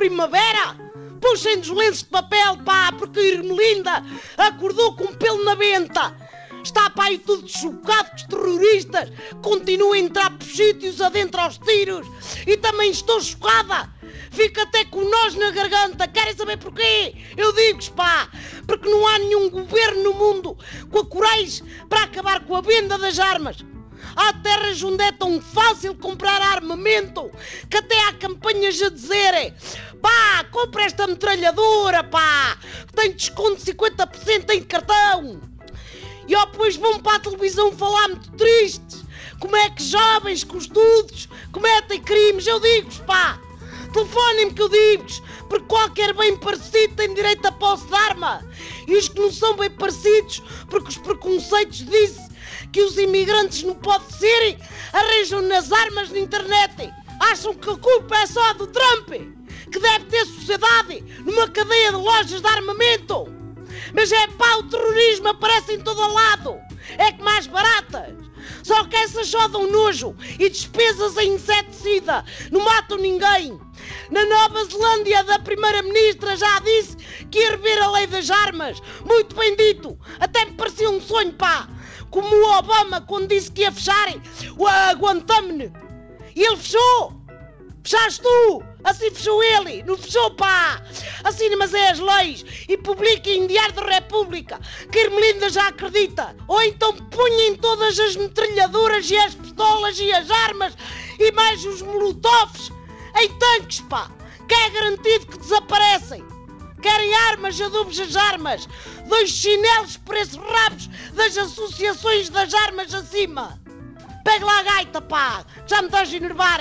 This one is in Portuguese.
primavera? Puxem dos lenços de papel, pá, porque Irmelinda acordou com um pelo na venta. Está pá aí tudo chocado que os terroristas continuam a entrar por sítios adentro aos tiros. E também estou chocada. Fico até com nós na garganta. Querem saber porquê? Eu digo-vos, pá, porque não há nenhum governo no mundo com a coragem para acabar com a venda das armas. Há terras onde é tão fácil comprar armamento que até há campanhas a dizerem pá, compra esta metralhadora, pá, tem desconto de 50% em cartão. E ó, depois vão para a televisão falar muito tristes. Como é que jovens com estudos cometem crimes? Eu digo-vos, pá, telefonem-me que eu digo-vos, porque qualquer bem parecido tem direito a posse de arma. E os que não são bem parecidos, porque os preconceitos dizem que os imigrantes não podem ser, arranjam nas armas na internet. Acham que a culpa é só do Trump, que deve ter sociedade numa cadeia de lojas de armamento. Mas é pá, o terrorismo aparece em todo lado. É que mais baratas. Só que essas só dão nojo e despesas em inseticida. Não matam ninguém. Na Nova Zelândia, da Primeira-Ministra já disse que ia rever a lei das armas. Muito bem dito. Até me parecia um sonho, pá. Como o Obama quando disse que ia fechar o Guantánamo. E ele fechou. Fechaste tu! Assim fechou ele! Não fechou, pá! Assine, mas é as leis e publique em Diário da República que Irmelinda já acredita! Ou então punhem todas as metralhadoras e as pistolas e as armas e mais os molotovs em tanques, pá! Que é garantido que desaparecem! Querem armas, adubos as armas! Dois chinelos por esses rabos das associações das armas acima! Pega lá a gaita, pá! Já me estás a enervar!